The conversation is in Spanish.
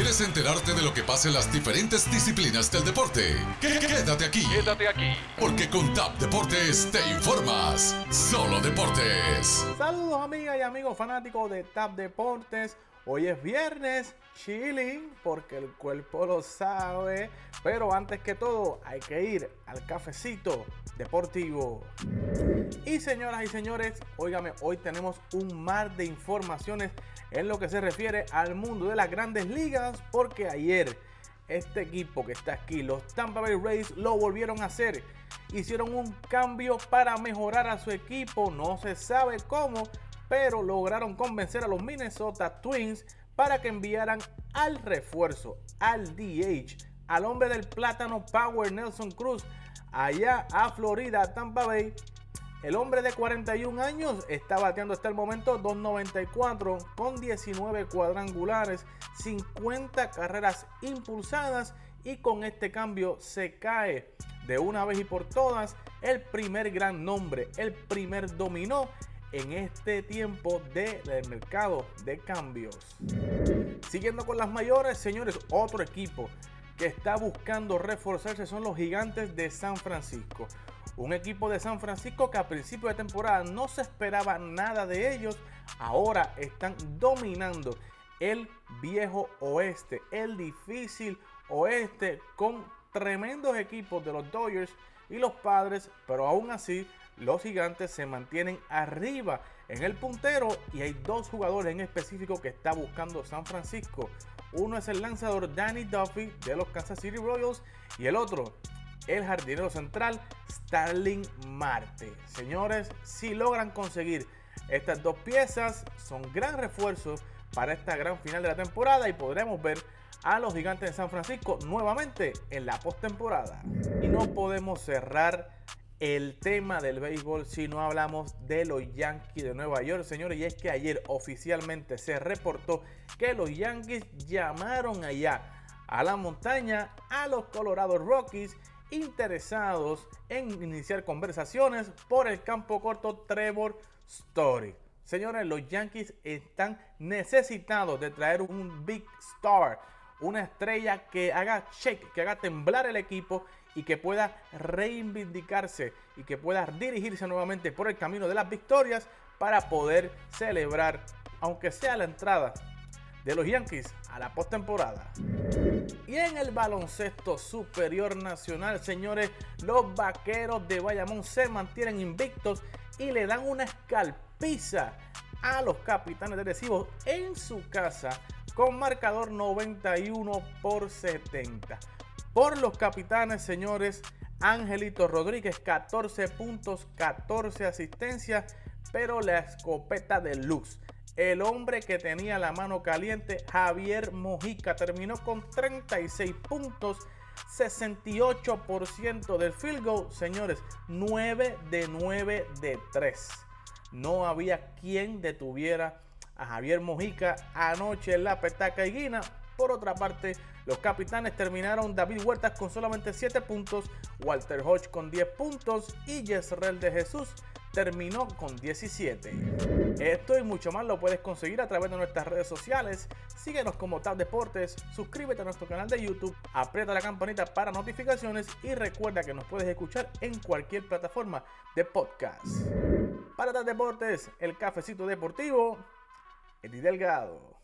¿Quieres enterarte de lo que pasa en las diferentes disciplinas del deporte? Quédate aquí. Quédate aquí. Porque con TAP Deportes te informas. Solo deportes. Saludos amigas y amigos fanáticos de TAP Deportes. Hoy es viernes, chilling, porque el cuerpo lo sabe. Pero antes que todo, hay que ir al cafecito deportivo. Y señoras y señores, óigame, hoy tenemos un mar de informaciones en lo que se refiere al mundo de las grandes ligas, porque ayer este equipo que está aquí, los Tampa Bay Rays, lo volvieron a hacer. Hicieron un cambio para mejorar a su equipo, no se sabe cómo, pero lograron convencer a los Minnesota Twins para que enviaran al refuerzo, al DH, al hombre del plátano Power Nelson Cruz, allá a Florida, Tampa Bay. El hombre de 41 años está bateando hasta el momento 294 con 19 cuadrangulares, 50 carreras impulsadas y con este cambio se cae de una vez y por todas el primer gran nombre, el primer dominó en este tiempo del mercado de cambios. Siguiendo con las mayores, señores, otro equipo que está buscando reforzarse son los gigantes de San Francisco. Un equipo de San Francisco que a principio de temporada no se esperaba nada de ellos, ahora están dominando el viejo oeste, el difícil oeste con tremendos equipos de los Dodgers y los Padres, pero aún así los gigantes se mantienen arriba en el puntero y hay dos jugadores en específico que está buscando San Francisco. Uno es el lanzador Danny Duffy de los Kansas City Royals y el otro, el jardinero central Starling Marte. Señores, si logran conseguir estas dos piezas, son gran refuerzo para esta gran final de la temporada y podremos ver a los gigantes de San Francisco nuevamente en la postemporada. Y no podemos cerrar el tema del béisbol si no hablamos de los Yankees de Nueva York, señores. Y es que ayer oficialmente se reportó que los Yankees llamaron allá a la montaña a los Colorado Rockies interesados en iniciar conversaciones por el campo corto Trevor Story. Señores, los Yankees están necesitados de traer un big star, una estrella que haga shake, que haga temblar el equipo y que pueda reivindicarse y que pueda dirigirse nuevamente por el camino de las victorias para poder celebrar, aunque sea la entrada de los Yankees a la postemporada. Y en el baloncesto superior nacional, señores, los vaqueros de Bayamón se mantienen invictos y le dan una escalpiza a los capitanes de Recibo en su casa con marcador 91 por 70 por los capitanes, señores. Angelito Rodríguez, 14 puntos, 14 asistencias, pero la escopeta de luz. El hombre que tenía la mano caliente, Javier Mojica, terminó con 36 puntos, 68% del field goal. Señores, 9 de 9 de 3. No había quien detuviera a Javier Mojica anoche en la petaca y guina. Por otra parte, los capitanes terminaron David Huertas con solamente 7 puntos, Walter Hodge con 10 puntos y Yesrel de Jesús terminó con 17. Esto y mucho más lo puedes conseguir a través de nuestras redes sociales. Síguenos como Tab Deportes, suscríbete a nuestro canal de YouTube, aprieta la campanita para notificaciones y recuerda que nos puedes escuchar en cualquier plataforma de podcast. Para Tab Deportes, el cafecito deportivo, Eddie Delgado.